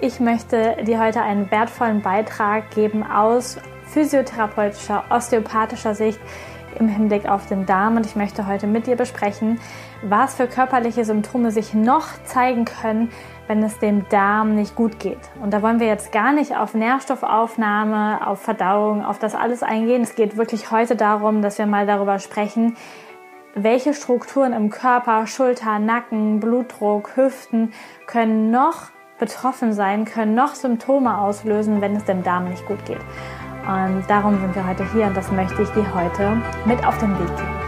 Ich möchte dir heute einen wertvollen Beitrag geben aus physiotherapeutischer, osteopathischer Sicht im Hinblick auf den Darm und ich möchte heute mit dir besprechen, was für körperliche Symptome sich noch zeigen können, wenn es dem Darm nicht gut geht. Und da wollen wir jetzt gar nicht auf Nährstoffaufnahme, auf Verdauung, auf das alles eingehen. Es geht wirklich heute darum, dass wir mal darüber sprechen, welche Strukturen im Körper, Schulter, Nacken, Blutdruck, Hüften können noch betroffen sein, können noch Symptome auslösen, wenn es dem Darm nicht gut geht. Und darum sind wir heute hier und das möchte ich dir heute mit auf den Weg geben.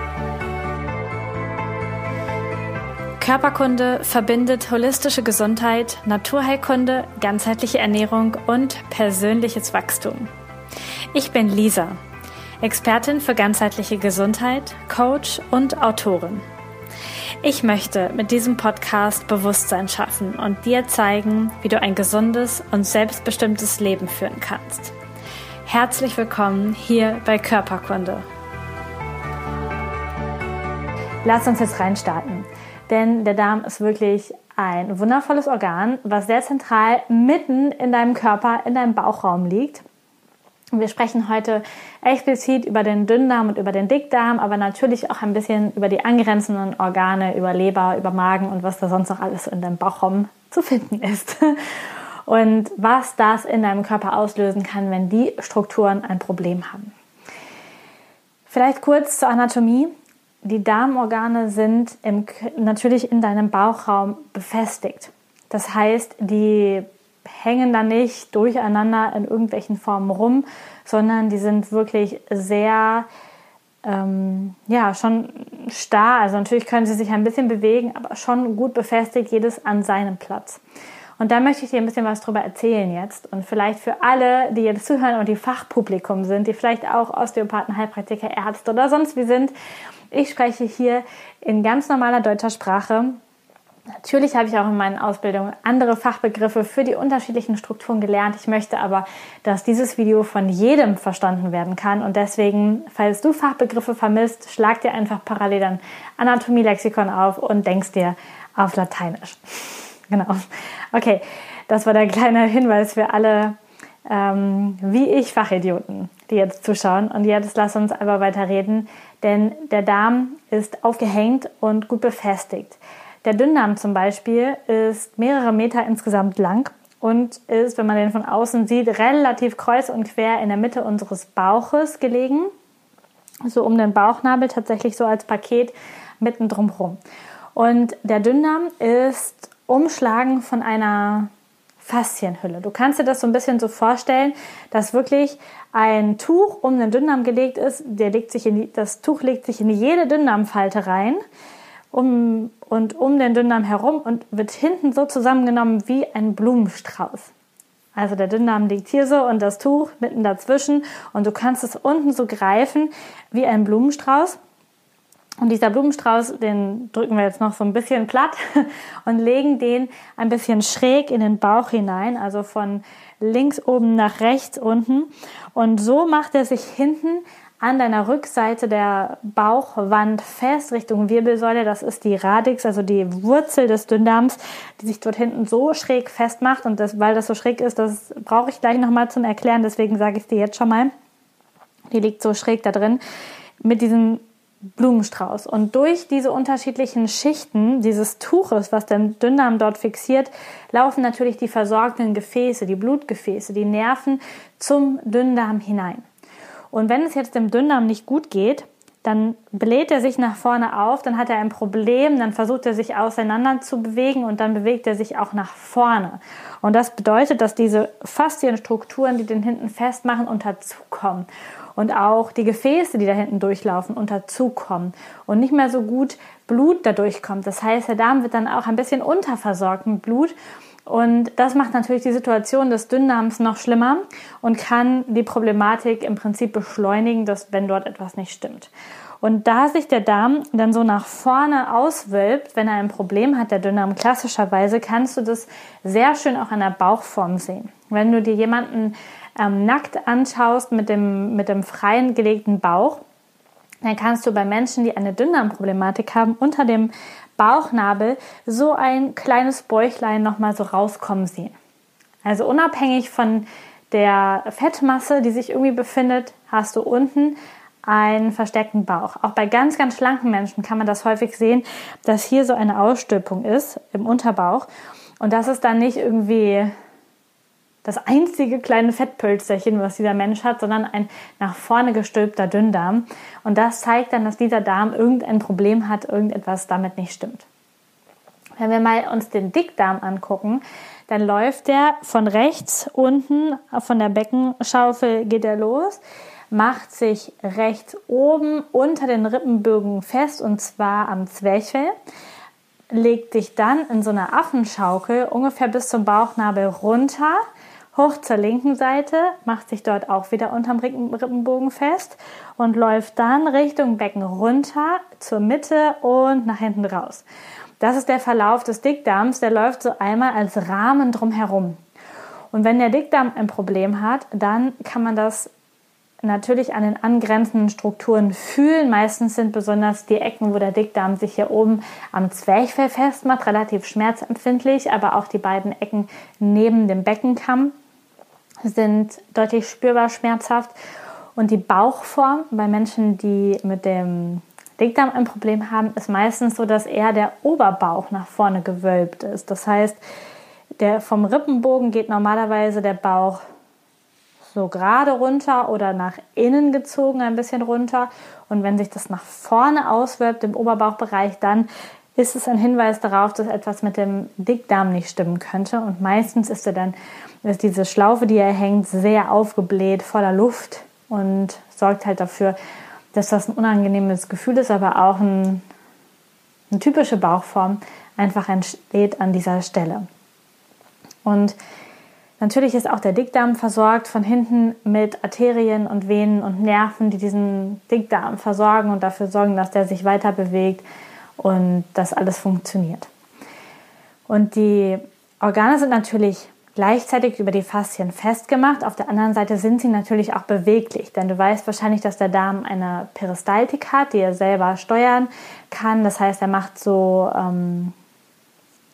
Körperkunde verbindet holistische Gesundheit, Naturheilkunde, ganzheitliche Ernährung und persönliches Wachstum. Ich bin Lisa, Expertin für ganzheitliche Gesundheit, Coach und Autorin. Ich möchte mit diesem Podcast Bewusstsein schaffen und dir zeigen, wie du ein gesundes und selbstbestimmtes Leben führen kannst. Herzlich willkommen hier bei Körperkunde. Lass uns jetzt reinstarten, denn der Darm ist wirklich ein wundervolles Organ, was sehr zentral mitten in deinem Körper, in deinem Bauchraum liegt. Wir sprechen heute explizit über den Dünndarm und über den Dickdarm, aber natürlich auch ein bisschen über die angrenzenden Organe, über Leber, über Magen und was da sonst noch alles in deinem Bauchraum zu finden ist und was das in deinem Körper auslösen kann, wenn die Strukturen ein Problem haben. Vielleicht kurz zur Anatomie. Die Darmorgane sind im, natürlich in deinem Bauchraum befestigt. Das heißt, die hängen da nicht durcheinander in irgendwelchen Formen rum, sondern die sind wirklich sehr, ähm, ja, schon starr. Also natürlich können sie sich ein bisschen bewegen, aber schon gut befestigt, jedes an seinem Platz. Und da möchte ich dir ein bisschen was drüber erzählen jetzt. Und vielleicht für alle, die jetzt zuhören und die Fachpublikum sind, die vielleicht auch Osteopathen, Heilpraktiker, Ärzte oder sonst wie sind. Ich spreche hier in ganz normaler deutscher Sprache. Natürlich habe ich auch in meinen Ausbildungen andere Fachbegriffe für die unterschiedlichen Strukturen gelernt. Ich möchte aber, dass dieses Video von jedem verstanden werden kann. Und deswegen, falls du Fachbegriffe vermisst, schlag dir einfach parallel dann Anatomie-Lexikon auf und denkst dir auf Lateinisch. Genau. Okay, das war der kleine Hinweis für alle, ähm, wie ich Fachidioten, die jetzt zuschauen. Und jetzt lass uns aber weiter reden, denn der Darm ist aufgehängt und gut befestigt. Der Dünndarm zum Beispiel ist mehrere Meter insgesamt lang und ist, wenn man den von außen sieht, relativ kreuz und quer in der Mitte unseres Bauches gelegen. So um den Bauchnabel tatsächlich so als Paket mitten drumherum. Und der Dünndarm ist umschlagen von einer Faszienhülle. Du kannst dir das so ein bisschen so vorstellen, dass wirklich ein Tuch um den Dünndarm gelegt ist. Der legt sich in die, das Tuch legt sich in jede Dünndarmfalte rein um, und um den Dünndarm herum und wird hinten so zusammengenommen wie ein Blumenstrauß. Also der Dünndarm liegt hier so und das Tuch mitten dazwischen und du kannst es unten so greifen wie ein Blumenstrauß. Und dieser Blumenstrauß, den drücken wir jetzt noch so ein bisschen platt und legen den ein bisschen schräg in den Bauch hinein, also von links oben nach rechts unten. Und so macht er sich hinten an deiner Rückseite der Bauchwand fest Richtung Wirbelsäule. Das ist die Radix, also die Wurzel des Dünndarms, die sich dort hinten so schräg festmacht. Und das, weil das so schräg ist, das brauche ich gleich nochmal zum Erklären. Deswegen sage ich es dir jetzt schon mal. Die liegt so schräg da drin. Mit diesem Blumenstrauß. Und durch diese unterschiedlichen Schichten dieses Tuches, was den Dünndarm dort fixiert, laufen natürlich die versorgenden Gefäße, die Blutgefäße, die Nerven zum Dünndarm hinein. Und wenn es jetzt dem Dünndarm nicht gut geht, dann bläht er sich nach vorne auf, dann hat er ein Problem, dann versucht er sich auseinander zu bewegen und dann bewegt er sich auch nach vorne. Und das bedeutet, dass diese Faszienstrukturen, die den hinten festmachen, unterzukommen und auch die Gefäße, die da hinten durchlaufen, unter zukommen und nicht mehr so gut Blut da durchkommt. Das heißt, der Darm wird dann auch ein bisschen unterversorgt mit Blut und das macht natürlich die Situation des Dünndarms noch schlimmer und kann die Problematik im Prinzip beschleunigen, dass wenn dort etwas nicht stimmt. Und da sich der Darm dann so nach vorne auswölbt, wenn er ein Problem hat, der Dünndarm klassischerweise, kannst du das sehr schön auch an der Bauchform sehen. Wenn du dir jemanden ähm, nackt anschaust mit dem, mit dem freien gelegten Bauch, dann kannst du bei Menschen, die eine Dünndarmproblematik haben, unter dem Bauchnabel so ein kleines Bäuchlein nochmal so rauskommen sehen. Also unabhängig von der Fettmasse, die sich irgendwie befindet, hast du unten einen versteckten Bauch. Auch bei ganz, ganz schlanken Menschen kann man das häufig sehen, dass hier so eine Ausstülpung ist im Unterbauch. Und das ist dann nicht irgendwie das einzige kleine Fettpölsterchen, was dieser Mensch hat, sondern ein nach vorne gestülpter Dünndarm. Und das zeigt dann, dass dieser Darm irgendein Problem hat, irgendetwas damit nicht stimmt. Wenn wir mal uns den Dickdarm angucken, dann läuft der von rechts unten, von der Beckenschaufel geht er los, macht sich rechts oben unter den Rippenbögen fest und zwar am Zwerchfell, legt sich dann in so einer Affenschaukel ungefähr bis zum Bauchnabel runter, hoch zur linken Seite, macht sich dort auch wieder unterm Rippenbogen fest und läuft dann Richtung Becken runter zur Mitte und nach hinten raus. Das ist der Verlauf des Dickdarms, der läuft so einmal als Rahmen drumherum. Und wenn der Dickdarm ein Problem hat, dann kann man das natürlich an den angrenzenden Strukturen fühlen. Meistens sind besonders die Ecken, wo der Dickdarm sich hier oben am Zwerchfell festmacht, relativ schmerzempfindlich, aber auch die beiden Ecken neben dem Beckenkamm sind deutlich spürbar schmerzhaft. Und die Bauchform bei Menschen, die mit dem Dickdarm ein Problem haben, ist meistens so, dass eher der Oberbauch nach vorne gewölbt ist. Das heißt, der, vom Rippenbogen geht normalerweise der Bauch so gerade runter oder nach innen gezogen ein bisschen runter. Und wenn sich das nach vorne auswölbt im Oberbauchbereich, dann ist es ein Hinweis darauf, dass etwas mit dem Dickdarm nicht stimmen könnte. Und meistens ist er dann, ist diese Schlaufe, die er hängt, sehr aufgebläht, voller Luft und sorgt halt dafür, dass das ein unangenehmes Gefühl ist, aber auch ein, eine typische Bauchform einfach entsteht an dieser Stelle. Und natürlich ist auch der Dickdarm versorgt von hinten mit Arterien und Venen und Nerven, die diesen Dickdarm versorgen und dafür sorgen, dass der sich weiter bewegt und dass alles funktioniert. Und die Organe sind natürlich gleichzeitig über die Faszien festgemacht. Auf der anderen Seite sind sie natürlich auch beweglich, denn du weißt wahrscheinlich, dass der Darm eine Peristaltik hat, die er selber steuern kann. Das heißt, er macht so ähm,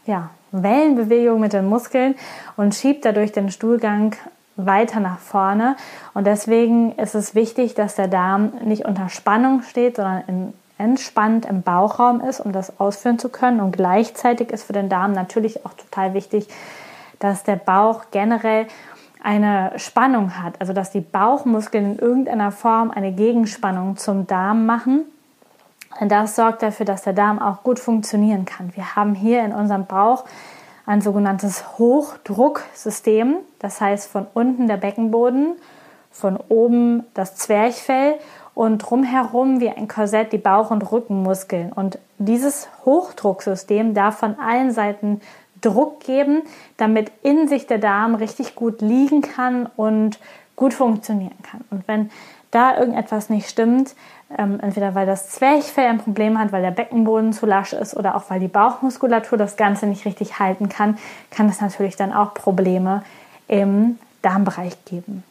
ja, Wellenbewegungen mit den Muskeln und schiebt dadurch den Stuhlgang weiter nach vorne. Und deswegen ist es wichtig, dass der Darm nicht unter Spannung steht, sondern in, entspannt im Bauchraum ist, um das ausführen zu können. Und gleichzeitig ist für den Darm natürlich auch total wichtig, dass der Bauch generell eine Spannung hat, also dass die Bauchmuskeln in irgendeiner Form eine Gegenspannung zum Darm machen. Denn das sorgt dafür, dass der Darm auch gut funktionieren kann. Wir haben hier in unserem Bauch ein sogenanntes Hochdrucksystem, das heißt von unten der Beckenboden, von oben das Zwerchfell und drumherum wie ein Korsett die Bauch- und Rückenmuskeln. Und dieses Hochdrucksystem darf von allen Seiten Druck geben, damit in sich der Darm richtig gut liegen kann und gut funktionieren kann. Und wenn da irgendetwas nicht stimmt, ähm, entweder weil das Zwerchfell ein Problem hat, weil der Beckenboden zu lasch ist oder auch weil die Bauchmuskulatur das Ganze nicht richtig halten kann, kann es natürlich dann auch Probleme im Darmbereich geben.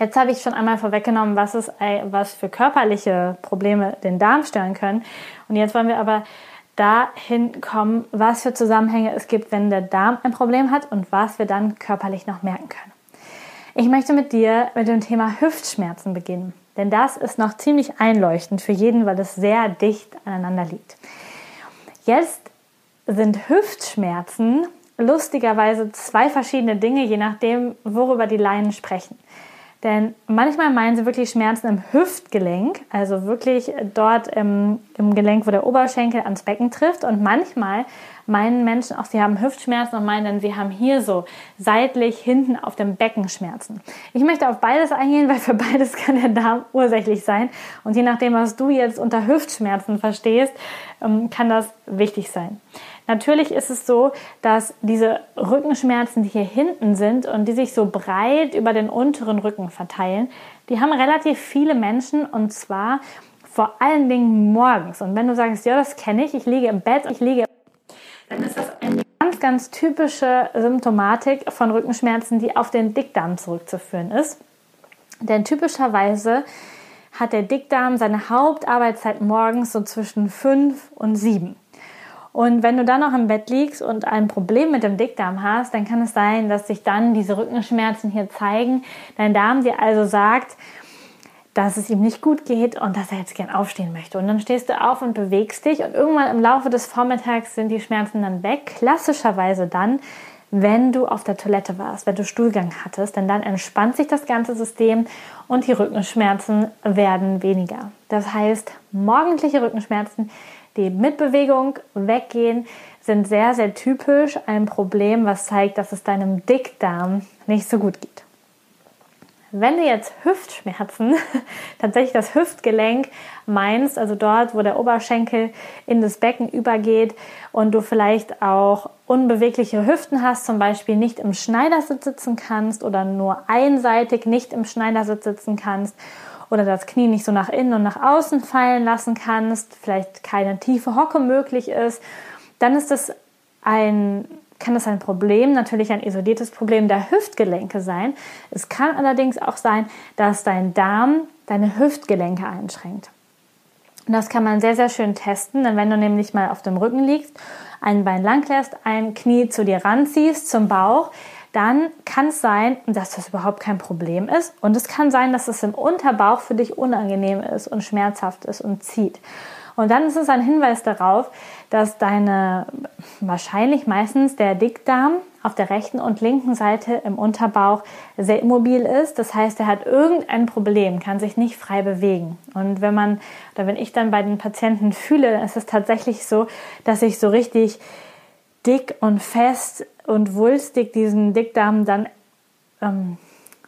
Jetzt habe ich schon einmal vorweggenommen, was, es, was für körperliche Probleme den Darm stören können. Und jetzt wollen wir aber dahin kommen, was für Zusammenhänge es gibt, wenn der Darm ein Problem hat und was wir dann körperlich noch merken können. Ich möchte mit dir mit dem Thema Hüftschmerzen beginnen, denn das ist noch ziemlich einleuchtend für jeden, weil es sehr dicht aneinander liegt. Jetzt sind Hüftschmerzen lustigerweise zwei verschiedene Dinge, je nachdem, worüber die Laien sprechen. Denn manchmal meinen sie wirklich Schmerzen im Hüftgelenk, also wirklich dort im, im, Gelenk, wo der Oberschenkel ans Becken trifft. Und manchmal meinen Menschen auch, sie haben Hüftschmerzen und meinen dann, sie haben hier so seitlich hinten auf dem Becken Schmerzen. Ich möchte auf beides eingehen, weil für beides kann der Darm ursächlich sein. Und je nachdem, was du jetzt unter Hüftschmerzen verstehst, ähm, kann das wichtig sein. Natürlich ist es so, dass diese Rückenschmerzen, die hier hinten sind und die sich so breit über den unteren Rücken verteilen, die haben relativ viele Menschen und zwar vor allen Dingen morgens. Und wenn du sagst, ja, das kenne ich, ich liege im Bett, ich liege, dann ist das eine ganz, ganz typische Symptomatik von Rückenschmerzen, die auf den Dickdarm zurückzuführen ist. Denn typischerweise hat der Dickdarm seine Hauptarbeitszeit morgens so zwischen 5 und 7. Und wenn du dann noch im Bett liegst und ein Problem mit dem Dickdarm hast, dann kann es sein, dass sich dann diese Rückenschmerzen hier zeigen. Dein Darm dir also sagt, dass es ihm nicht gut geht und dass er jetzt gern aufstehen möchte. Und dann stehst du auf und bewegst dich und irgendwann im Laufe des Vormittags sind die Schmerzen dann weg. Klassischerweise dann, wenn du auf der Toilette warst, wenn du Stuhlgang hattest, denn dann entspannt sich das ganze System und die Rückenschmerzen werden weniger. Das heißt, morgendliche Rückenschmerzen, die mit Bewegung weggehen, sind sehr, sehr typisch ein Problem, was zeigt, dass es deinem Dickdarm nicht so gut geht. Wenn du jetzt Hüftschmerzen, tatsächlich das Hüftgelenk meinst, also dort, wo der Oberschenkel in das Becken übergeht und du vielleicht auch unbewegliche Hüften hast, zum Beispiel nicht im Schneidersitz sitzen kannst oder nur einseitig nicht im Schneidersitz sitzen kannst oder das Knie nicht so nach innen und nach außen fallen lassen kannst, vielleicht keine tiefe Hocke möglich ist, dann ist es ein kann das ein Problem, natürlich ein isoliertes Problem der Hüftgelenke sein. Es kann allerdings auch sein, dass dein Darm deine Hüftgelenke einschränkt. Und das kann man sehr, sehr schön testen, denn wenn du nämlich mal auf dem Rücken liegst, ein Bein lang lässt, ein Knie zu dir ranziehst, zum Bauch, dann kann es sein, dass das überhaupt kein Problem ist. Und es kann sein, dass es im Unterbauch für dich unangenehm ist und schmerzhaft ist und zieht. Und dann ist es ein Hinweis darauf, dass deine wahrscheinlich meistens der Dickdarm auf der rechten und linken Seite im Unterbauch sehr immobil ist. Das heißt, er hat irgendein Problem, kann sich nicht frei bewegen. Und wenn man oder wenn ich dann bei den Patienten fühle, dann ist es tatsächlich so, dass ich so richtig dick und fest und wulstig diesen Dickdarm dann ähm,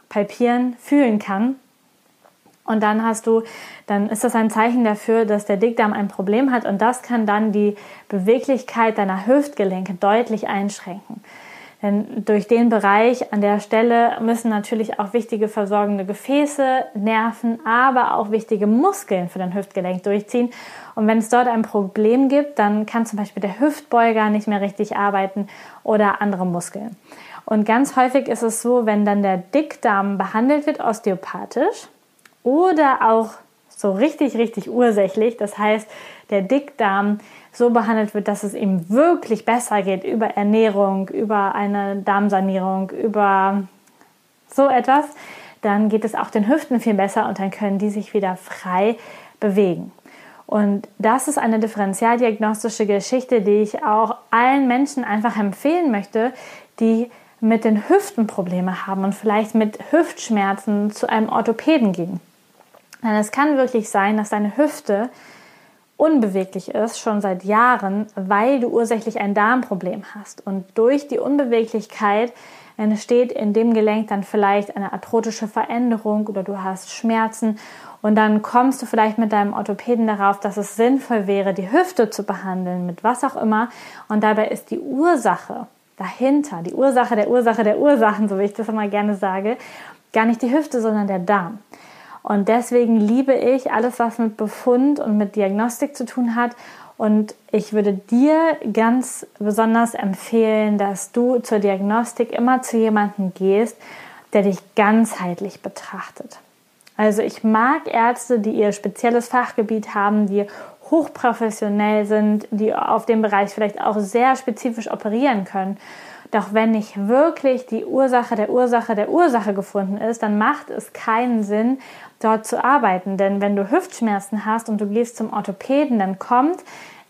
palpieren, fühlen kann. Und dann hast du, dann ist das ein Zeichen dafür, dass der Dickdarm ein Problem hat und das kann dann die Beweglichkeit deiner Hüftgelenke deutlich einschränken. Denn durch den Bereich an der Stelle müssen natürlich auch wichtige versorgende Gefäße, Nerven, aber auch wichtige Muskeln für dein Hüftgelenk durchziehen. Und wenn es dort ein Problem gibt, dann kann zum Beispiel der Hüftbeuger nicht mehr richtig arbeiten oder andere Muskeln. Und ganz häufig ist es so, wenn dann der Dickdarm behandelt wird osteopathisch, oder auch so richtig, richtig ursächlich. Das heißt, der Dickdarm so behandelt wird, dass es ihm wirklich besser geht über Ernährung, über eine Darmsanierung, über so etwas, dann geht es auch den Hüften viel besser und dann können die sich wieder frei bewegen. Und das ist eine differentialdiagnostische Geschichte, die ich auch allen Menschen einfach empfehlen möchte, die mit den Hüften Probleme haben und vielleicht mit Hüftschmerzen zu einem Orthopäden gehen. Denn es kann wirklich sein, dass deine Hüfte unbeweglich ist, schon seit Jahren, weil du ursächlich ein Darmproblem hast. Und durch die Unbeweglichkeit entsteht in dem Gelenk dann vielleicht eine arthrotische Veränderung oder du hast Schmerzen und dann kommst du vielleicht mit deinem Orthopäden darauf, dass es sinnvoll wäre, die Hüfte zu behandeln, mit was auch immer. Und dabei ist die Ursache dahinter, die Ursache der Ursache der Ursachen, so wie ich das immer gerne sage, gar nicht die Hüfte, sondern der Darm. Und deswegen liebe ich alles, was mit Befund und mit Diagnostik zu tun hat. Und ich würde dir ganz besonders empfehlen, dass du zur Diagnostik immer zu jemandem gehst, der dich ganzheitlich betrachtet. Also ich mag Ärzte, die ihr spezielles Fachgebiet haben, die hochprofessionell sind, die auf dem Bereich vielleicht auch sehr spezifisch operieren können. Doch wenn nicht wirklich die Ursache der Ursache der Ursache gefunden ist, dann macht es keinen Sinn, dort zu arbeiten. Denn wenn du Hüftschmerzen hast und du gehst zum Orthopäden, dann kommt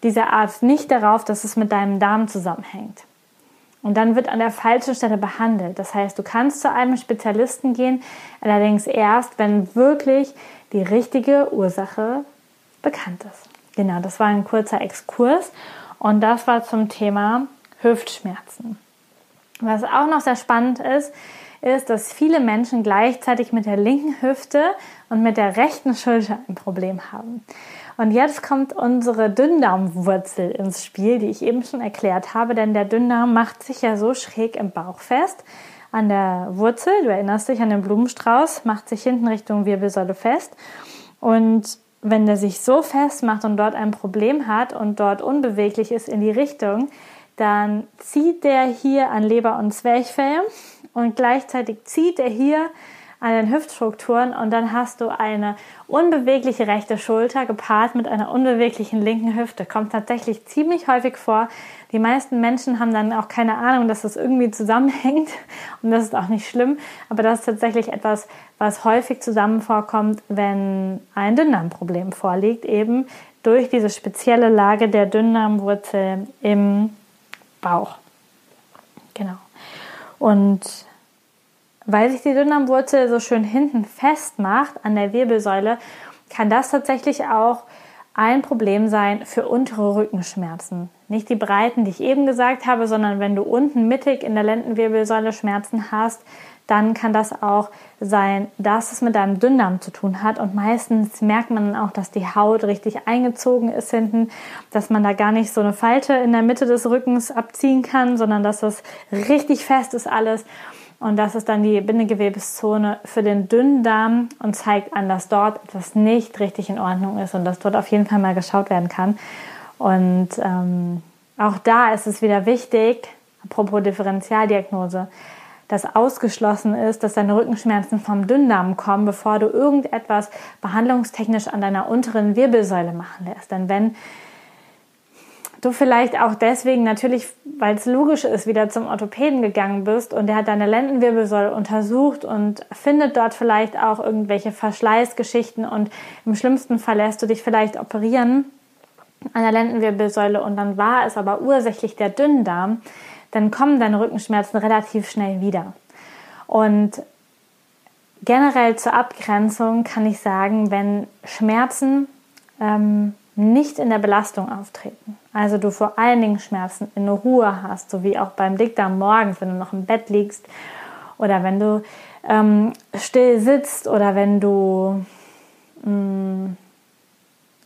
dieser Arzt nicht darauf, dass es mit deinem Darm zusammenhängt. Und dann wird an der falschen Stelle behandelt. Das heißt, du kannst zu einem Spezialisten gehen, allerdings erst, wenn wirklich die richtige Ursache bekannt ist. Genau, das war ein kurzer Exkurs und das war zum Thema Hüftschmerzen. Was auch noch sehr spannend ist, ist, dass viele Menschen gleichzeitig mit der linken Hüfte und mit der rechten Schulter ein Problem haben. Und jetzt kommt unsere Dünndarmwurzel ins Spiel, die ich eben schon erklärt habe, denn der Dünndarm macht sich ja so schräg im Bauch fest. An der Wurzel, du erinnerst dich an den Blumenstrauß, macht sich hinten Richtung Wirbelsäule fest. Und wenn der sich so fest macht und dort ein Problem hat und dort unbeweglich ist in die Richtung, dann zieht der hier an Leber und Zwerchfell und gleichzeitig zieht er hier an den Hüftstrukturen und dann hast du eine unbewegliche rechte Schulter gepaart mit einer unbeweglichen linken Hüfte. Kommt tatsächlich ziemlich häufig vor. Die meisten Menschen haben dann auch keine Ahnung, dass das irgendwie zusammenhängt und das ist auch nicht schlimm, aber das ist tatsächlich etwas, was häufig zusammen vorkommt, wenn ein Dünndarmproblem vorliegt, eben durch diese spezielle Lage der Dünndarmwurzel im Bauch. Genau. Und weil sich die Dünndarmwurzel so schön hinten festmacht an der Wirbelsäule, kann das tatsächlich auch ein Problem sein für untere Rückenschmerzen. Nicht die breiten, die ich eben gesagt habe, sondern wenn du unten mittig in der Lendenwirbelsäule Schmerzen hast, dann kann das auch sein, dass es mit deinem Dünndarm zu tun hat. Und meistens merkt man auch, dass die Haut richtig eingezogen ist hinten, dass man da gar nicht so eine Falte in der Mitte des Rückens abziehen kann, sondern dass das richtig fest ist alles. Und das ist dann die Bindegewebeszone für den Dünndarm und zeigt an, dass dort etwas nicht richtig in Ordnung ist und dass dort auf jeden Fall mal geschaut werden kann. Und ähm, auch da ist es wieder wichtig, apropos Differentialdiagnose, dass ausgeschlossen ist, dass deine Rückenschmerzen vom Dünndarm kommen, bevor du irgendetwas behandlungstechnisch an deiner unteren Wirbelsäule machen lässt. Denn wenn du vielleicht auch deswegen natürlich, weil es logisch ist, wieder zum Orthopäden gegangen bist und der hat deine Lendenwirbelsäule untersucht und findet dort vielleicht auch irgendwelche Verschleißgeschichten und im schlimmsten Fall lässt du dich vielleicht operieren an der Lendenwirbelsäule und dann war es aber ursächlich der Dünndarm, dann kommen deine Rückenschmerzen relativ schnell wieder. Und generell zur Abgrenzung kann ich sagen, wenn Schmerzen ähm, nicht in der Belastung auftreten, also du vor allen Dingen Schmerzen in Ruhe hast, so wie auch beim Dickdarm morgens, wenn du noch im Bett liegst oder wenn du ähm, still sitzt oder wenn du mh, mm,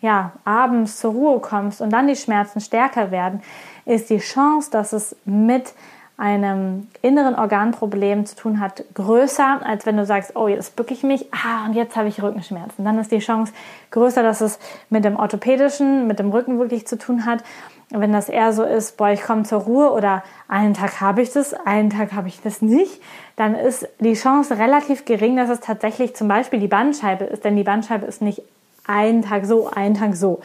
ja, abends zur Ruhe kommst und dann die Schmerzen stärker werden, ist die Chance, dass es mit einem inneren Organproblem zu tun hat, größer, als wenn du sagst, oh, jetzt bücke ich mich, ah, und jetzt habe ich Rückenschmerzen. Dann ist die Chance größer, dass es mit dem orthopädischen, mit dem Rücken wirklich zu tun hat. Wenn das eher so ist, boah, ich komme zur Ruhe oder einen Tag habe ich das, einen Tag habe ich das nicht, dann ist die Chance relativ gering, dass es tatsächlich zum Beispiel die Bandscheibe ist, denn die Bandscheibe ist nicht einen Tag so, einen Tag so.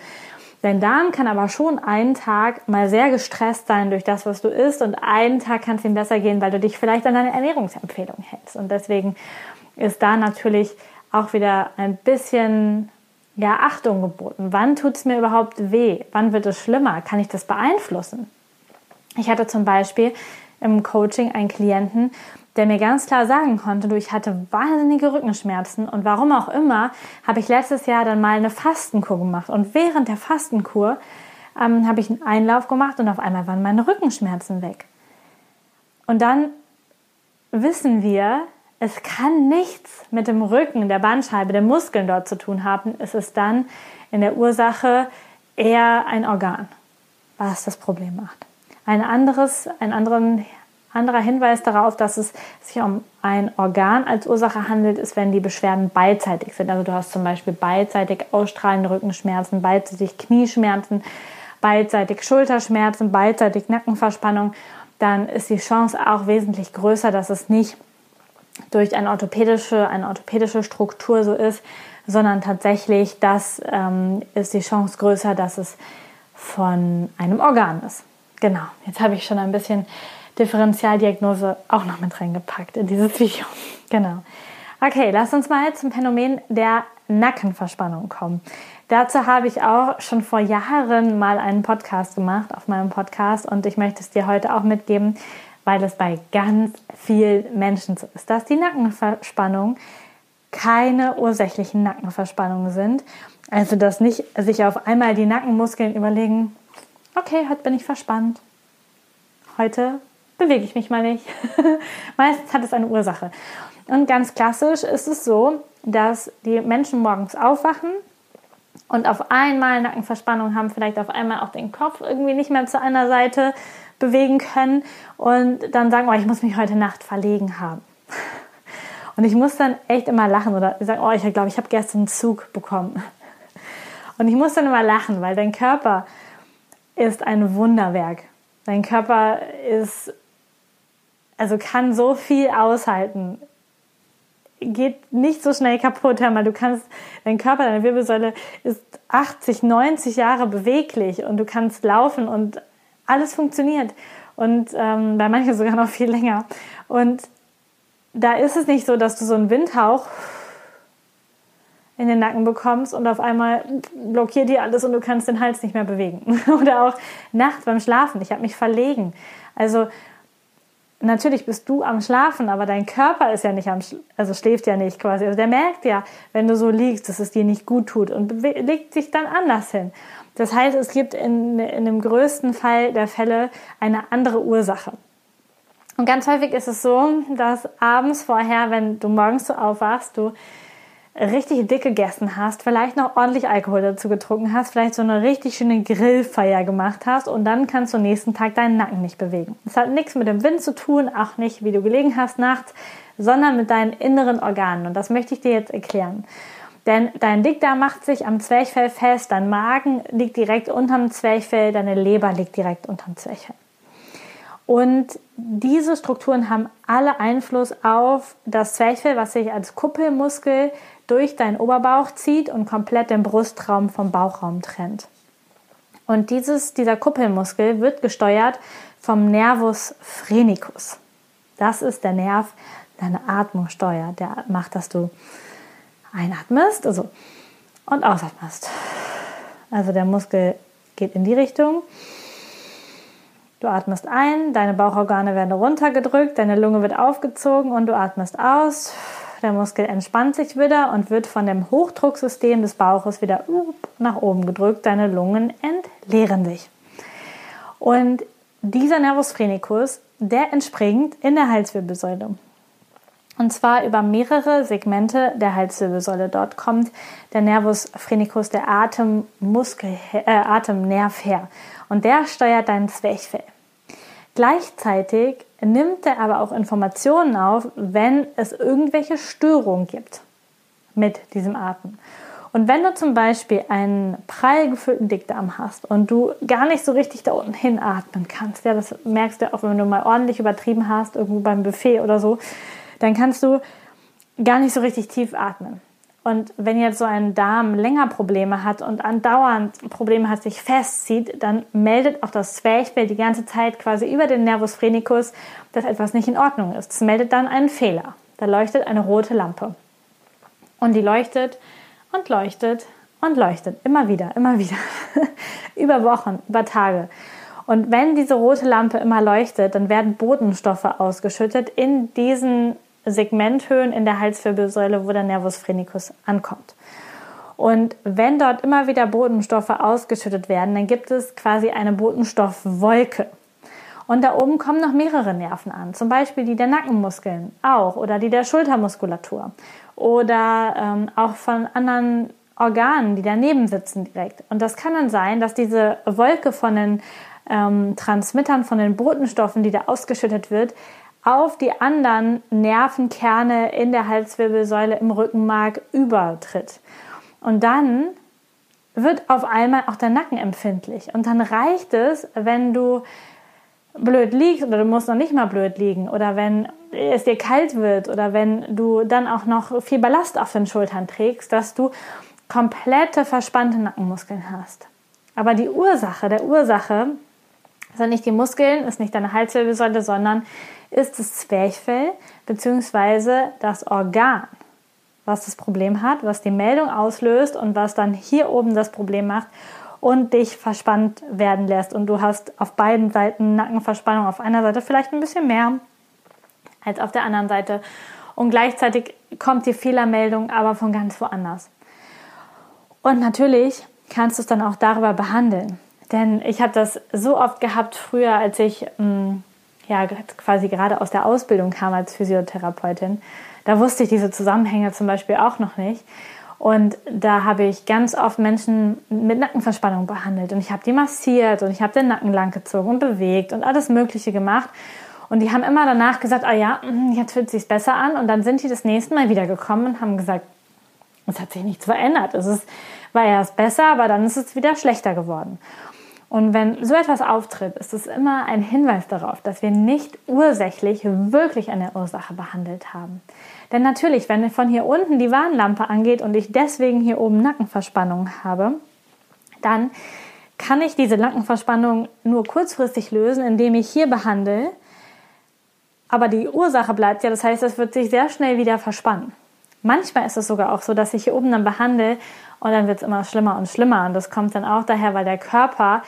Dein Darm kann aber schon einen Tag mal sehr gestresst sein durch das, was du isst und einen Tag kann es ihm besser gehen, weil du dich vielleicht an deine Ernährungsempfehlung hältst. Und deswegen ist da natürlich auch wieder ein bisschen ja, Achtung geboten. Wann tut es mir überhaupt weh? Wann wird es schlimmer? Kann ich das beeinflussen? Ich hatte zum Beispiel im Coaching einen Klienten, der mir ganz klar sagen konnte, du, ich hatte wahnsinnige Rückenschmerzen und warum auch immer, habe ich letztes Jahr dann mal eine Fastenkur gemacht. Und während der Fastenkur ähm, habe ich einen Einlauf gemacht und auf einmal waren meine Rückenschmerzen weg. Und dann wissen wir, es kann nichts mit dem Rücken, der Bandscheibe, den Muskeln dort zu tun haben. Es ist dann in der Ursache eher ein Organ, was das Problem macht. Ein anderes, einen anderen anderer Hinweis darauf, dass es sich um ein Organ als Ursache handelt, ist, wenn die Beschwerden beidseitig sind. Also du hast zum Beispiel beidseitig ausstrahlende Rückenschmerzen, beidseitig Knieschmerzen, beidseitig Schulterschmerzen, beidseitig Nackenverspannung. Dann ist die Chance auch wesentlich größer, dass es nicht durch eine orthopädische, eine orthopädische Struktur so ist, sondern tatsächlich, das ähm, ist die Chance größer, dass es von einem Organ ist. Genau, jetzt habe ich schon ein bisschen Differentialdiagnose auch noch mit reingepackt in dieses Video. Genau. Okay, lass uns mal zum Phänomen der Nackenverspannung kommen. Dazu habe ich auch schon vor Jahren mal einen Podcast gemacht auf meinem Podcast und ich möchte es dir heute auch mitgeben, weil es bei ganz vielen Menschen so ist, dass die Nackenverspannung keine ursächlichen Nackenverspannungen sind. Also, dass nicht sich auf einmal die Nackenmuskeln überlegen, okay, heute bin ich verspannt. Heute bewege ich mich mal nicht. Meistens hat es eine Ursache. Und ganz klassisch ist es so, dass die Menschen morgens aufwachen und auf einmal Nackenverspannung haben, vielleicht auf einmal auch den Kopf irgendwie nicht mehr zu einer Seite bewegen können und dann sagen, oh, ich muss mich heute Nacht verlegen haben. Und ich muss dann echt immer lachen oder sagen, oh, ich glaube, ich habe gestern einen Zug bekommen. Und ich muss dann immer lachen, weil dein Körper ist ein Wunderwerk. Dein Körper ist also kann so viel aushalten. geht nicht so schnell kaputt, hör mal, du kannst, dein Körper, deine Wirbelsäule ist 80, 90 Jahre beweglich und du kannst laufen und alles funktioniert. Und ähm, bei manchen sogar noch viel länger. Und da ist es nicht so, dass du so einen Windhauch in den Nacken bekommst und auf einmal blockiert dir alles und du kannst den Hals nicht mehr bewegen. Oder auch nachts beim Schlafen. Ich habe mich verlegen. Also natürlich bist du am Schlafen, aber dein Körper ist ja nicht am, also schläft ja nicht quasi. Also der merkt ja, wenn du so liegst, dass es dir nicht gut tut und legt sich dann anders hin. Das heißt, es gibt in, in dem größten Fall der Fälle eine andere Ursache. Und ganz häufig ist es so, dass abends vorher, wenn du morgens so aufwachst, du richtig dick gegessen hast, vielleicht noch ordentlich Alkohol dazu getrunken hast, vielleicht so eine richtig schöne Grillfeier gemacht hast und dann kannst du nächsten Tag deinen Nacken nicht bewegen. Das hat nichts mit dem Wind zu tun, auch nicht, wie du gelegen hast nachts, sondern mit deinen inneren Organen. Und das möchte ich dir jetzt erklären. Denn dein Dickdarm macht sich am Zwerchfell fest, dein Magen liegt direkt unterm Zwerchfell, deine Leber liegt direkt unterm Zwerchfell. Und diese Strukturen haben alle Einfluss auf das Zwerchfell, was sich als Kuppelmuskel durch deinen Oberbauch zieht und komplett den Brustraum vom Bauchraum trennt. Und dieses, dieser Kuppelmuskel wird gesteuert vom Nervus phrenicus. Das ist der Nerv, der deine Atmung steuert. Der macht, dass du einatmest also, und ausatmest. Also der Muskel geht in die Richtung. Du atmest ein, deine Bauchorgane werden runtergedrückt, deine Lunge wird aufgezogen und du atmest aus. Der Muskel entspannt sich wieder und wird von dem Hochdrucksystem des Bauches wieder nach oben gedrückt. Deine Lungen entleeren sich. Und dieser Nervus phrenicus, der entspringt in der Halswirbelsäule. Und zwar über mehrere Segmente der Halswirbelsäule. Dort kommt der Nervus phrenicus, der Atemmuskel, äh, Atemnerv her. Und der steuert dein Zwerchfell. Gleichzeitig nimmt er aber auch Informationen auf, wenn es irgendwelche Störungen gibt mit diesem Atem. Und wenn du zum Beispiel einen prall gefüllten Dickdarm hast und du gar nicht so richtig da unten hinatmen kannst, ja, das merkst du auch, wenn du mal ordentlich übertrieben hast, irgendwo beim Buffet oder so, dann kannst du gar nicht so richtig tief atmen. Und wenn jetzt so ein Darm länger Probleme hat und andauernd Probleme hat, sich festzieht, dann meldet auch das Zwerchfell die ganze Zeit quasi über den Nervus phrenicus, dass etwas nicht in Ordnung ist. Es meldet dann einen Fehler. Da leuchtet eine rote Lampe. Und die leuchtet und leuchtet und leuchtet. Immer wieder, immer wieder. über Wochen, über Tage. Und wenn diese rote Lampe immer leuchtet, dann werden Botenstoffe ausgeschüttet in diesen Segmenthöhen in der Halswirbelsäule, wo der Nervus phrenicus ankommt. Und wenn dort immer wieder Botenstoffe ausgeschüttet werden, dann gibt es quasi eine Botenstoffwolke. Und da oben kommen noch mehrere Nerven an, zum Beispiel die der Nackenmuskeln auch oder die der Schultermuskulatur oder ähm, auch von anderen Organen, die daneben sitzen direkt. Und das kann dann sein, dass diese Wolke von den ähm, Transmittern, von den Botenstoffen, die da ausgeschüttet wird, auf die anderen Nervenkerne in der Halswirbelsäule im Rückenmark übertritt. Und dann wird auf einmal auch der Nacken empfindlich. Und dann reicht es, wenn du blöd liegst oder du musst noch nicht mal blöd liegen oder wenn es dir kalt wird oder wenn du dann auch noch viel Ballast auf den Schultern trägst, dass du komplette verspannte Nackenmuskeln hast. Aber die Ursache der Ursache sind nicht die Muskeln, ist nicht deine Halswirbelsäule, sondern ist das Zwerchfell bzw. das Organ, was das Problem hat, was die Meldung auslöst und was dann hier oben das Problem macht und dich verspannt werden lässt. Und du hast auf beiden Seiten Nackenverspannung, auf einer Seite vielleicht ein bisschen mehr als auf der anderen Seite. Und gleichzeitig kommt die Fehlermeldung aber von ganz woanders. Und natürlich kannst du es dann auch darüber behandeln. Denn ich habe das so oft gehabt früher, als ich mh, mm, ja quasi gerade aus der Ausbildung kam als Physiotherapeutin. Da wusste ich diese Zusammenhänge zum Beispiel auch noch nicht. Und da habe ich ganz oft Menschen mit Nackenverspannung behandelt. Und ich habe die massiert und ich habe den Nacken langgezogen und bewegt und alles Mögliche gemacht. Und die haben immer danach gesagt, ah ja, mm, jetzt fühlt es sich besser an. Und dann sind die das nächste Mal wiedergekommen und haben gesagt, es hat sich nichts verändert. Es ist, war erst besser, aber dann ist es wieder schlechter geworden. Und wenn so etwas auftritt, ist es immer ein Hinweis darauf, dass wir nicht ursächlich wirklich eine Ursache behandelt haben. Denn natürlich, wenn von hier unten die Warnlampe angeht und ich deswegen hier oben Nackenverspannung habe, dann kann ich diese Nackenverspannung nur kurzfristig lösen, indem ich hier behandle. Aber die Ursache bleibt ja, das heißt, es wird sich sehr schnell wieder verspannen. Manchmal ist es sogar auch so, dass ich hier oben dann behandle und dann wird es immer schlimmer und schlimmer. Und das kommt dann auch daher, weil der Körper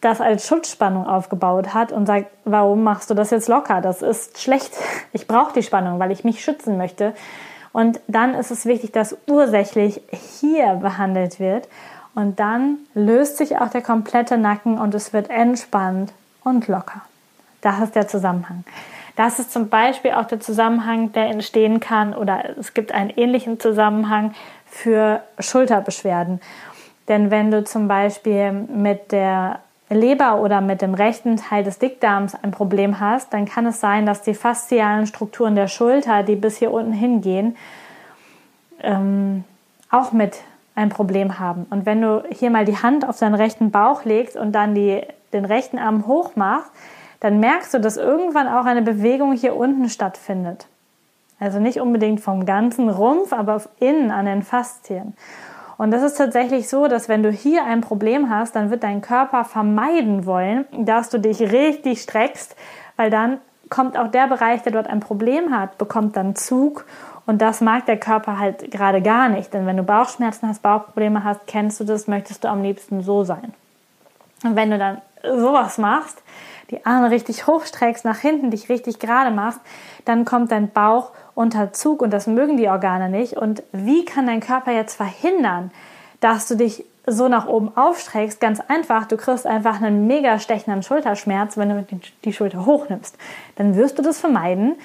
das als Schutzspannung aufgebaut hat und sagt, warum machst du das jetzt locker? Das ist schlecht. Ich brauche die Spannung, weil ich mich schützen möchte. Und dann ist es wichtig, dass ursächlich hier behandelt wird. Und dann löst sich auch der komplette Nacken und es wird entspannt und locker. Das ist der Zusammenhang. Das ist zum Beispiel auch der Zusammenhang, der entstehen kann, oder es gibt einen ähnlichen Zusammenhang für Schulterbeschwerden. Denn wenn du zum Beispiel mit der Leber oder mit dem rechten Teil des Dickdarms ein Problem hast, dann kann es sein, dass die faszialen Strukturen der Schulter, die bis hier unten hingehen, ähm, auch mit ein Problem haben. Und wenn du hier mal die Hand auf deinen rechten Bauch legst und dann die, den rechten Arm hoch machst, dann merkst du, dass irgendwann auch eine Bewegung hier unten stattfindet. Also nicht unbedingt vom ganzen Rumpf, aber innen an den Faszien. Und das ist tatsächlich so, dass wenn du hier ein Problem hast, dann wird dein Körper vermeiden wollen, dass du dich richtig streckst, weil dann kommt auch der Bereich, der dort ein Problem hat, bekommt dann Zug und das mag der Körper halt gerade gar nicht. Denn wenn du Bauchschmerzen hast, Bauchprobleme hast, kennst du das, möchtest du am liebsten so sein. Und wenn du dann sowas machst, die Arme richtig hochstreckst, nach hinten dich richtig gerade machst, dann kommt dein Bauch unter Zug und das mögen die Organe nicht. Und wie kann dein Körper jetzt verhindern, dass du dich so nach oben aufstreckst? Ganz einfach, du kriegst einfach einen mega stechenden Schulterschmerz, wenn du die Schulter hochnimmst. Dann wirst du das vermeiden.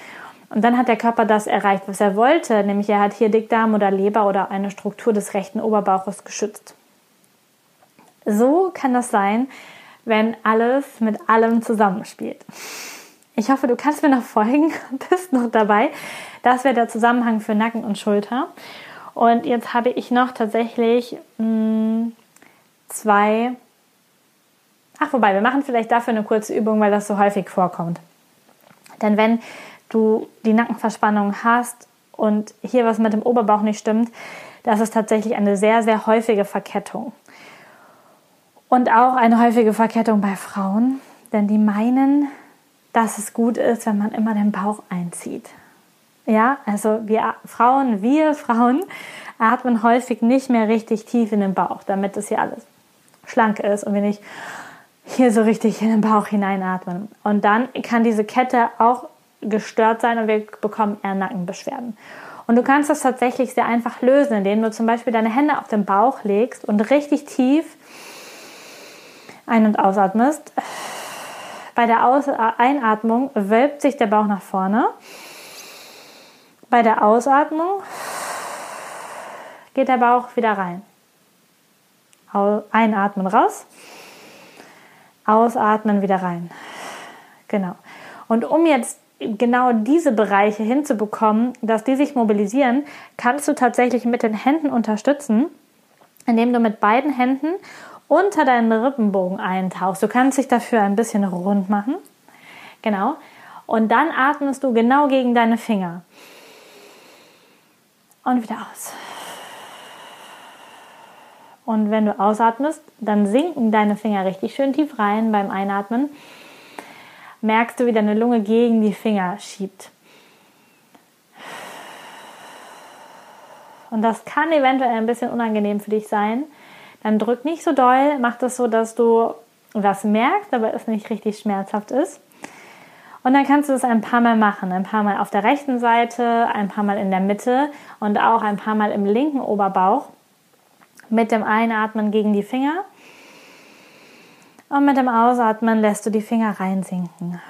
Und dann hat der Körper das erreicht, was er wollte, nämlich er hat hier Dickdarm oder Leber oder eine Struktur des rechten Oberbauches geschützt. So kann das sein, wenn alles mit allem zusammenspielt. Ich hoffe, du kannst mir noch folgen und bist noch dabei. Das wäre der Zusammenhang für Nacken und Schulter. Und jetzt habe ich noch tatsächlich mh, hm, zwei. Ach, wobei, wir machen vielleicht dafür eine kurze Übung, weil das so häufig vorkommt. Denn wenn du die Nackenverspannung hast und hier was mit dem Oberbauch nicht stimmt, das ist tatsächlich eine sehr, sehr häufige Verkettung. Und auch eine häufige Verkettung bei Frauen, denn die meinen, dass es gut ist, wenn man immer den Bauch einzieht. Ja, also wir Frauen, wir Frauen atmen häufig nicht mehr richtig tief in den Bauch, damit das hier alles schlank ist und wir nicht hier so richtig in den Bauch hineinatmen. Und dann kann diese Kette auch gestört sein und wir bekommen eher Nackenbeschwerden. Und du kannst das tatsächlich sehr einfach lösen, indem du zum Beispiel deine Hände auf den Bauch legst und richtig tief ein- und ausatmest. Bei der Aus Einatmung wölbt sich der Bauch nach vorne. Bei der Ausatmung geht der Bauch wieder rein. Einatmen raus, ausatmen wieder rein. Genau. Und um jetzt genau diese Bereiche hinzubekommen, dass die sich mobilisieren, kannst du tatsächlich mit den Händen unterstützen, indem du mit beiden Händen unter deinen Rippenbogen eintauchst. Du kannst dich dafür ein bisschen rund machen. Genau. Und dann atmest du genau gegen deine Finger. Und wieder aus. Und wenn du ausatmest, dann sinken deine Finger richtig schön tief rein beim Einatmen. Merkst du, wie deine Lunge gegen die Finger schiebt. Und das kann eventuell ein bisschen unangenehm für dich sein. Dann drück nicht so doll, mach das so, dass du was merkst, aber es nicht richtig schmerzhaft ist. Und dann kannst du es ein paar Mal machen. Ein paar Mal auf der rechten Seite, ein paar Mal in der Mitte und auch ein paar Mal im linken Oberbauch. Mit dem Einatmen gegen die Finger. Und mit dem Ausatmen lässt du die Finger reinsinken.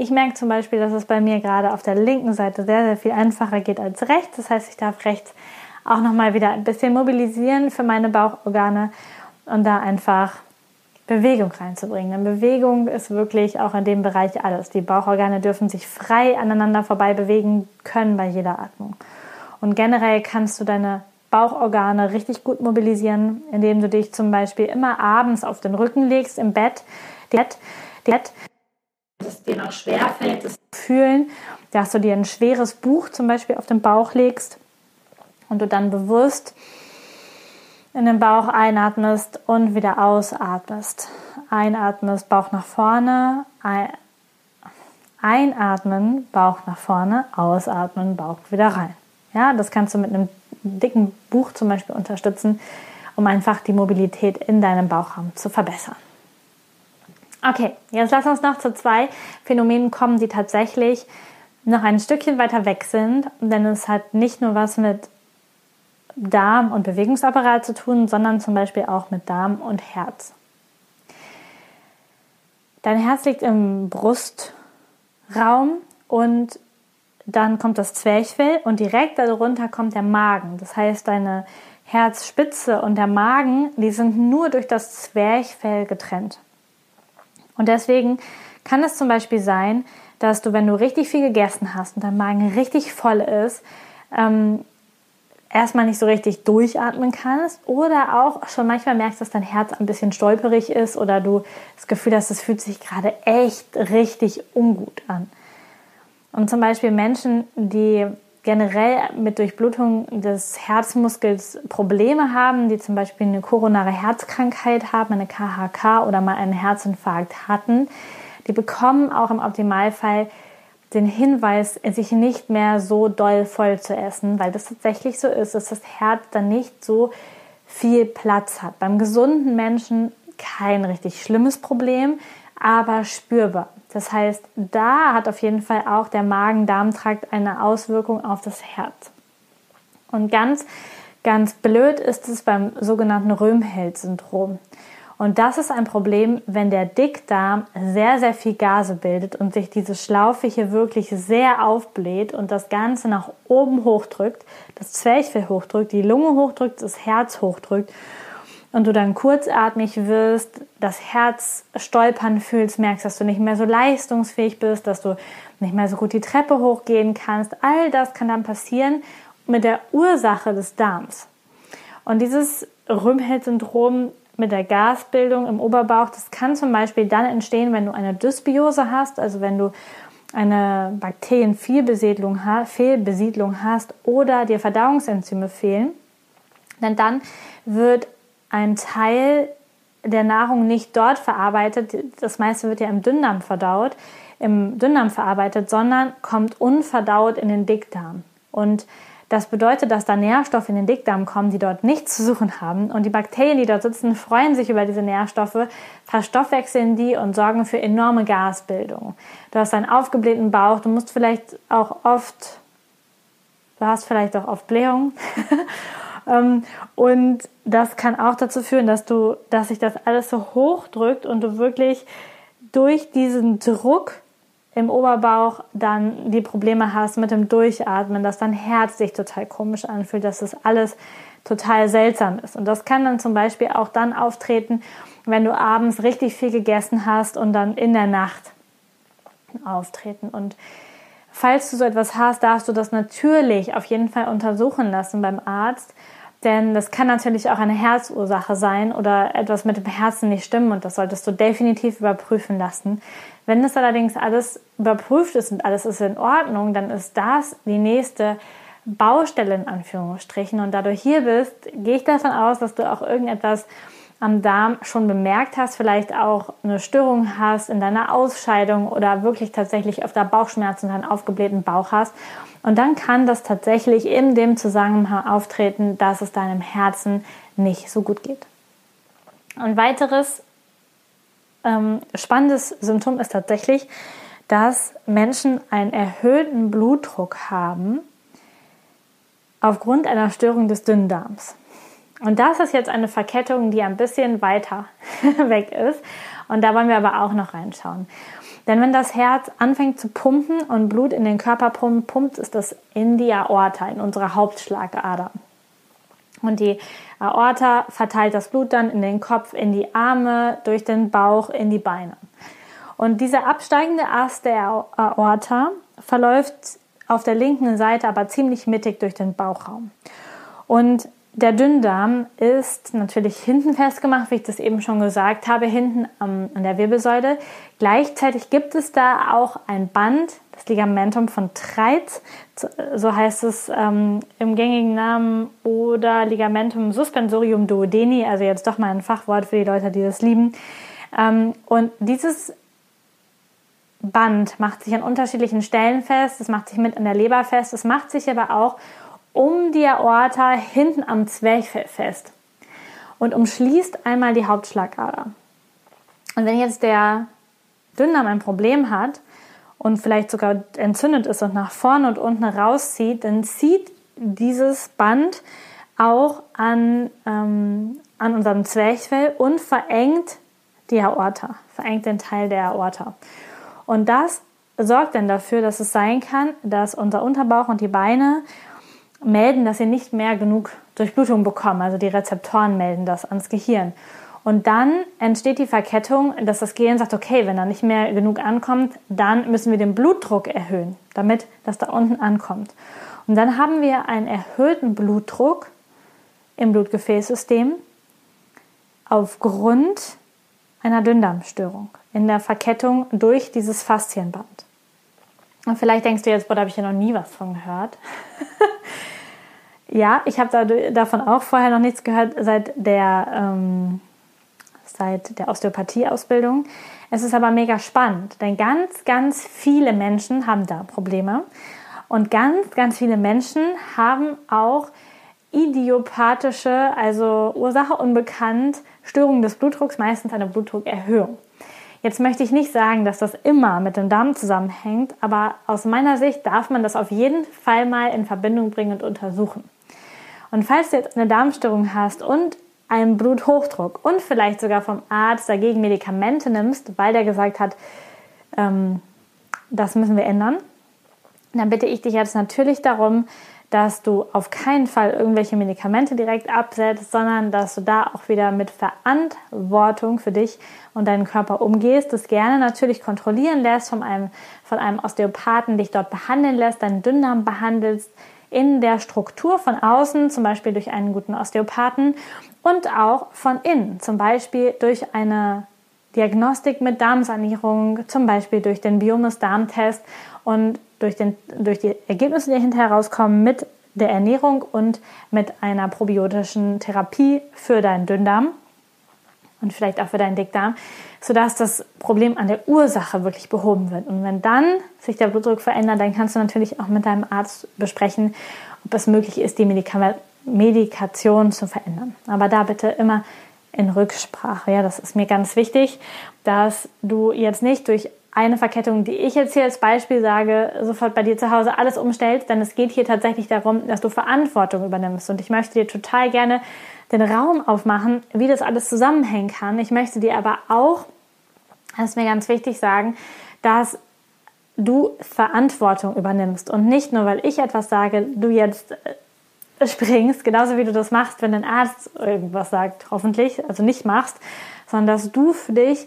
Ich merke zum Beispiel, dass es bei mir gerade auf der linken Seite sehr, sehr viel einfacher geht als rechts. Das heißt, ich darf rechts auch nochmal wieder ein bisschen mobilisieren für meine Bauchorgane und da einfach Bewegung reinzubringen. Denn Bewegung ist wirklich auch in dem Bereich alles. Die Bauchorgane dürfen sich frei aneinander vorbei bewegen können bei jeder Atmung. Und generell kannst du deine Bauchorgane richtig gut mobilisieren, indem du dich zum Beispiel immer abends auf den Rücken legst im Bett. Bett, Bett es dir noch schwerfällt, das zu fühlen, dass du dir ein schweres Buch zum Beispiel auf den Bauch legst und du dann bewusst in den Bauch einatmest und wieder ausatmest. Einatmest, Bauch nach vorne, einatmen, Bauch nach vorne, ausatmen, Bauch wieder rein. Ja, das kannst du mit einem dicken Buch zum Beispiel unterstützen, um einfach die Mobilität in deinem Bauchraum zu verbessern. Okay, jetzt lass uns noch zu zwei Phänomenen kommen, die tatsächlich noch ein Stückchen weiter weg sind, denn es hat nicht nur was mit Darm und Bewegungsapparat zu tun, sondern zum Beispiel auch mit Darm und Herz. Dein Herz liegt im Brustraum und dann kommt das Zwerchfell und direkt darunter kommt der Magen. Das heißt, deine Herzspitze und der Magen, die sind nur durch das Zwerchfell getrennt. Und deswegen kann es zum Beispiel sein, dass du, wenn du richtig viel gegessen hast und dein Magen richtig voll ist, ähm, erstmal nicht so richtig durchatmen kannst oder auch schon manchmal merkst, dass dein Herz ein bisschen stolperig ist oder du das Gefühl hast, es fühlt sich gerade echt richtig ungut an. Und zum Beispiel Menschen, die generell mit Durchblutung des Herzmuskels Probleme haben, die zum Beispiel eine koronare Herzkrankheit haben, eine KHK oder mal einen Herzinfarkt hatten, die bekommen auch im Optimalfall den Hinweis, sich nicht mehr so doll voll zu essen, weil das tatsächlich so ist, dass das Herz dann nicht so viel Platz hat. Beim gesunden Menschen kein richtig schlimmes Problem, aber spürbar. Das heißt, da hat auf jeden Fall auch der Magen-Darm-Trakt eine Auswirkung auf das Herz. Und ganz, ganz blöd ist es beim sogenannten Röhmheld-Syndrom. Und das ist ein Problem, wenn der Dickdarm sehr, sehr viel Gase bildet und sich diese Schlaufe hier wirklich sehr aufbläht und das Ganze nach oben hochdrückt, das Zwerchfell hochdrückt, die Lunge hochdrückt, das Herz hochdrückt und du dann kurzatmig wirst, das Herz stolpern fühlst, merkst, dass du nicht mehr so leistungsfähig bist, dass du nicht mehr so gut die Treppe hochgehen kannst. All das kann dann passieren mit der Ursache des Darms. Und dieses Röhmheld-Syndrom mit der Gasbildung im Oberbauch. Das kann zum Beispiel dann entstehen, wenn du eine Dysbiose hast, also wenn du eine Bakterienfehlbesiedlung hast oder dir Verdauungsenzyme fehlen. Denn dann wird ein Teil der Nahrung nicht dort verarbeitet, das meiste wird ja im Dünndarm verdaut, im Dünndarm verarbeitet, sondern kommt unverdaut in den Dickdarm. Und das bedeutet, dass da Nährstoffe in den Dickdarm kommen, die dort nichts zu suchen haben. Und die Bakterien, die dort sitzen, freuen sich über diese Nährstoffe, verstoffwechseln die und sorgen für enorme Gasbildung. Du hast einen aufgeblähten Bauch, du musst vielleicht auch oft, du hast vielleicht auch oft Blähung. Ähm, und das kann auch dazu führen, dass du, dass sich das alles so hochdrückt und du wirklich durch diesen Druck im Oberbauch dann die Probleme hast mit dem Durchatmen, dass dein Herz sich total komisch anfühlt, dass das alles total seltsam ist. Und das kann dann zum Beispiel auch dann auftreten, wenn du abends richtig viel gegessen hast und dann in der Nacht auftreten. Und falls du so etwas hast, darfst du das natürlich auf jeden Fall untersuchen lassen beim Arzt, denn das kann natürlich auch eine Herzursache sein oder etwas mit dem Herzen nicht stimmen und das solltest du definitiv überprüfen lassen. Wenn das allerdings alles überprüft ist und alles ist in Ordnung, dann ist das die nächste Baustelle in Anführungsstrichen. Und da du hier bist, gehe ich davon aus, dass du auch irgendetwas am Darm schon bemerkt hast, vielleicht auch eine Störung hast in deiner Ausscheidung oder wirklich tatsächlich öfter Bauchschmerzen und einen aufgeblähten Bauch hast. Und dann kann das tatsächlich in dem Zusammenhang auftreten, dass es deinem Herzen nicht so gut geht. Ein weiteres ähm, spannendes Symptom ist tatsächlich, dass Menschen einen erhöhten Blutdruck haben aufgrund einer Störung des Dünndarms. Und das ist jetzt eine Verkettung, die ein bisschen weiter weg ist. Und da wollen wir aber auch noch reinschauen. Denn wenn das Herz anfängt zu pumpen und Blut in den Körper pumpt, ist das in die Aorta, in unsere Hauptschlagader. Und die Aorta verteilt das Blut dann in den Kopf, in die Arme, durch den Bauch, in die Beine. Und dieser absteigende Ast der Aorta verläuft auf der linken Seite aber ziemlich mittig durch den Bauchraum. Und der Dünndarm ist natürlich hinten festgemacht, wie ich das eben schon gesagt habe, hinten an der Wirbelsäule. Gleichzeitig gibt es da auch ein Band, das Ligamentum von Treitz, so heißt es ähm, im gängigen Namen, oder Ligamentum suspensorium duodeni, also jetzt doch mal ein Fachwort für die Leute, die das lieben. Ähm, und dieses Band macht sich an unterschiedlichen Stellen fest, es macht sich mit an der Leber fest, es macht sich aber auch um die Aorta hinten am Zwerchfell fest und umschließt einmal die Hauptschlagader. Und wenn jetzt der Dünndarm ein Problem hat und vielleicht sogar entzündet ist und nach vorne und unten rauszieht, dann zieht dieses Band auch an, ähm, an unserem Zwerchfell und verengt die Aorta, verengt den Teil der Aorta. Und das sorgt dann dafür, dass es sein kann, dass unser Unterbauch und die Beine melden, dass sie nicht mehr genug Durchblutung bekommen. Also die Rezeptoren melden das ans Gehirn. Und dann entsteht die Verkettung, dass das Gehirn sagt, okay, wenn da nicht mehr genug ankommt, dann müssen wir den Blutdruck erhöhen, damit das da unten ankommt. Und dann haben wir einen erhöhten Blutdruck im Blutgefäßsystem aufgrund einer Dünndarmstörung in der Verkettung durch dieses Faszienband. Und vielleicht denkst du jetzt, boah, da habe ich ja noch nie was von gehört. ja, ich habe da, davon auch vorher noch nichts gehört seit der, ähm, seit der Osteopathie-Ausbildung. Es ist aber mega spannend, denn ganz, ganz viele Menschen haben da Probleme. Und ganz, ganz viele Menschen haben auch idiopathische, also Ursache unbekannt, Störungen des Blutdrucks, meistens eine Blutdruckerhöhung. Jetzt möchte ich nicht sagen, dass das immer mit dem Darm zusammenhängt, aber aus meiner Sicht darf man das auf jeden Fall mal in Verbindung bringen und untersuchen. Und falls du jetzt eine Darmstörung hast und einen Bluthochdruck und vielleicht sogar vom Arzt dagegen Medikamente nimmst, weil der gesagt hat, ähm, das müssen wir ändern, dann bitte ich dich jetzt natürlich darum, dass du auf keinen Fall irgendwelche Medikamente direkt absetzt, sondern dass du da auch wieder mit Verantwortung für dich und deinen Körper umgehst, das gerne natürlich kontrollieren lässt von einem, von einem Osteopathen, dich dort behandeln lässt, deinen Dünndarm behandelst in der Struktur von außen, zum Beispiel durch einen guten Osteopathen und auch von innen, zum Beispiel durch eine Diagnostik mit Darmsanierung, zum Beispiel durch den Biomus-Darmtest und durch, den, durch die Ergebnisse, die hinterher rauskommen, mit der Ernährung und mit einer probiotischen Therapie für deinen Dünndarm und vielleicht auch für deinen Dickdarm, sodass das Problem an der Ursache wirklich behoben wird. Und wenn dann sich der Blutdruck verändert, dann kannst du natürlich auch mit deinem Arzt besprechen, ob es möglich ist, die Medika Medikation zu verändern. Aber da bitte immer in Rücksprache. Ja, das ist mir ganz wichtig, dass du jetzt nicht durch eine Verkettung, die ich jetzt hier als Beispiel sage, sofort bei dir zu Hause alles umstellst, denn es geht hier tatsächlich darum, dass du Verantwortung übernimmst. Und ich möchte dir total gerne den Raum aufmachen, wie das alles zusammenhängen kann. Ich möchte dir aber auch, das ist mir ganz wichtig, sagen, dass du Verantwortung übernimmst und nicht nur, weil ich etwas sage, du jetzt äh, springst, genauso wie du das machst, wenn ein Arzt irgendwas sagt, hoffentlich, also nicht machst, sondern dass du für dich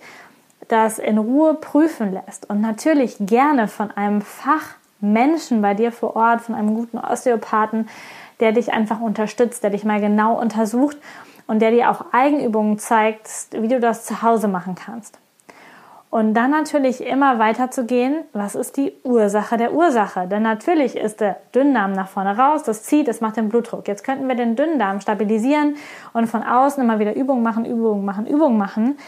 das in Ruhe prüfen lässt und natürlich gerne von einem Fachmenschen bei dir vor Ort, von einem guten Osteopathen, der dich einfach unterstützt, der dich mal genau untersucht und der dir auch Eigenübungen zeigt, wie du das zu Hause machen kannst. Und dann natürlich immer weiter zu gehen, was ist die Ursache der Ursache? Denn natürlich ist der Dünndarm nach vorne raus, das zieht, das macht den Blutdruck. Jetzt könnten wir den Dünndarm stabilisieren und von außen immer wieder Übungen machen, Übungen machen, Übungen machen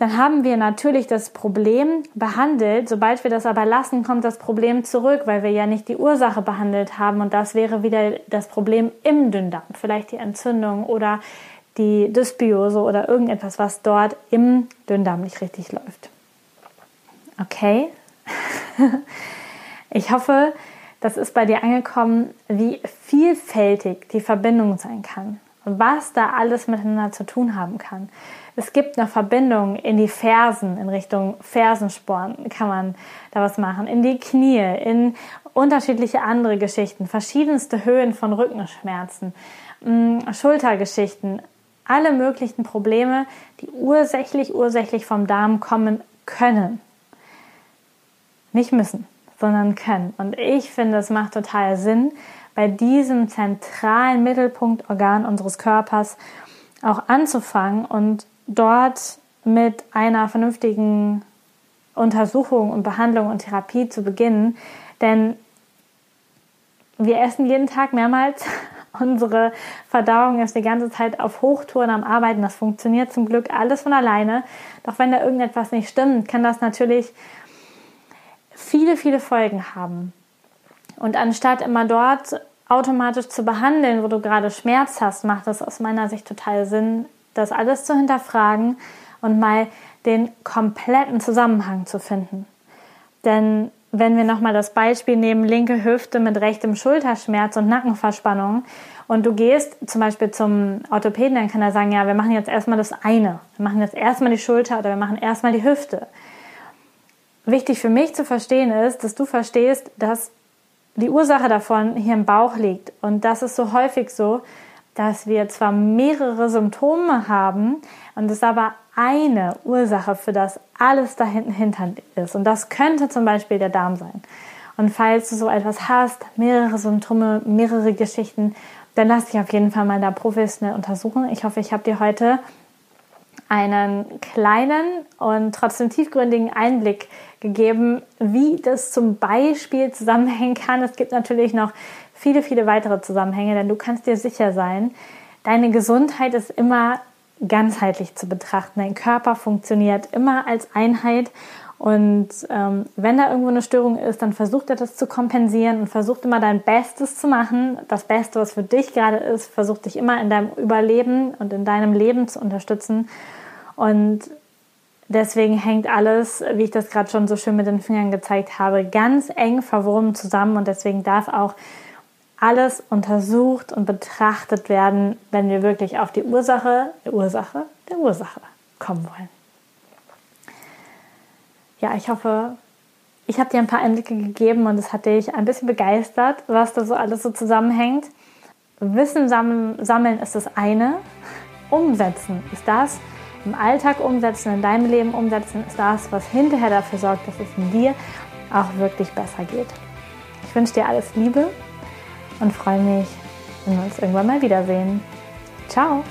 dann haben wir natürlich das Problem behandelt. Sobald wir das aber lassen, kommt das Problem zurück, weil wir ja nicht die Ursache behandelt haben. Und das wäre wieder das Problem im Dünndarm. Vielleicht die Entzündung oder die Dysbiose oder irgendetwas, was dort im Dünndarm nicht richtig läuft. Okay? Ich hoffe, das ist bei dir angekommen, wie vielfältig die Verbindung sein kann. Was da alles miteinander zu tun haben kann. Es gibt eine Verbindung in die Fersen, in Richtung Fersensporn. Kann man da was machen, in die Knie, in unterschiedliche andere Geschichten, verschiedenste Höhen von Rückenschmerzen, mm, Schultergeschichten, alle möglichen Probleme, die ursächlich, ursächlich vom Darm kommen können. Nicht müssen, sondern können. Und ich finde, es macht total Sinn, bei diesem zentralen Mittelpunktorgan unseres Körpers auch anzufangen und dort mit einer vernünftigen Untersuchung und Behandlung und Therapie zu beginnen. Denn wir essen jeden Tag mehrmals. Unsere Verdauung ist die ganze Zeit auf Hochtouren am Arbeiten. Das funktioniert zum Glück alles von alleine. Doch wenn da irgendetwas nicht stimmt, kann das natürlich viele, viele Folgen haben. Und anstatt immer dort automatisch zu behandeln, wo du gerade Schmerz hast, macht es aus meiner Sicht total Sinn, das alles zu hinterfragen und mal den kompletten Zusammenhang zu finden. Denn wenn wir nochmal das Beispiel nehmen, linke Hüfte mit rechtem Schulterschmerz und Nackenverspannung und du gehst zum Beispiel zum Orthopäden, dann kann er sagen, ja, wir machen jetzt erstmal das eine. Wir machen jetzt erstmal die Schulter oder wir machen erstmal die Hüfte. Wichtig für mich zu verstehen ist, dass du verstehst, dass die Ursache davon hier im Bauch liegt. Und das ist so häufig so, dass wir zwar mehrere Symptome haben und es aber eine Ursache für das alles da hinten hintern ist. Und das könnte zum Beispiel der Darm sein. Und falls du so etwas hast, mehrere Symptome, mehrere Geschichten, dann lass dich auf jeden Fall mal da professionell untersuchen. Ich hoffe, ich habe dir heute einen kleinen und trotzdem tiefgründigen Einblick gegeben, wie das zum Beispiel zusammenhängen kann. Es gibt natürlich noch viele, viele weitere Zusammenhänge, denn du kannst dir sicher sein, deine Gesundheit ist immer ganzheitlich zu betrachten. Dein Körper funktioniert immer als Einheit und ähm, wenn da irgendwo eine Störung ist, dann versucht er das zu kompensieren und versucht immer dein Bestes zu machen. Das Beste, was für dich gerade ist, versucht dich immer in deinem Überleben und in deinem Leben zu unterstützen. Und deswegen hängt alles, wie ich das gerade schon so schön mit den Fingern gezeigt habe, ganz eng verwoben zusammen und deswegen darf auch alles untersucht und betrachtet werden, wenn wir wirklich auf die Ursache, der Ursache, der Ursache kommen wollen. Ja, ich hoffe, ich habe dir ein paar Einblicke gegeben und es hat dich ein bisschen begeistert, was da so alles so zusammenhängt. Wissen sammeln ist das eine, umsetzen ist das, im Alltag umsetzen, in deinem Leben umsetzen, ist das, was hinterher dafür sorgt, dass es in dir auch wirklich besser geht. Ich wünsche dir alles Liebe und freue mich, wenn wir uns irgendwann mal wiedersehen. Ciao!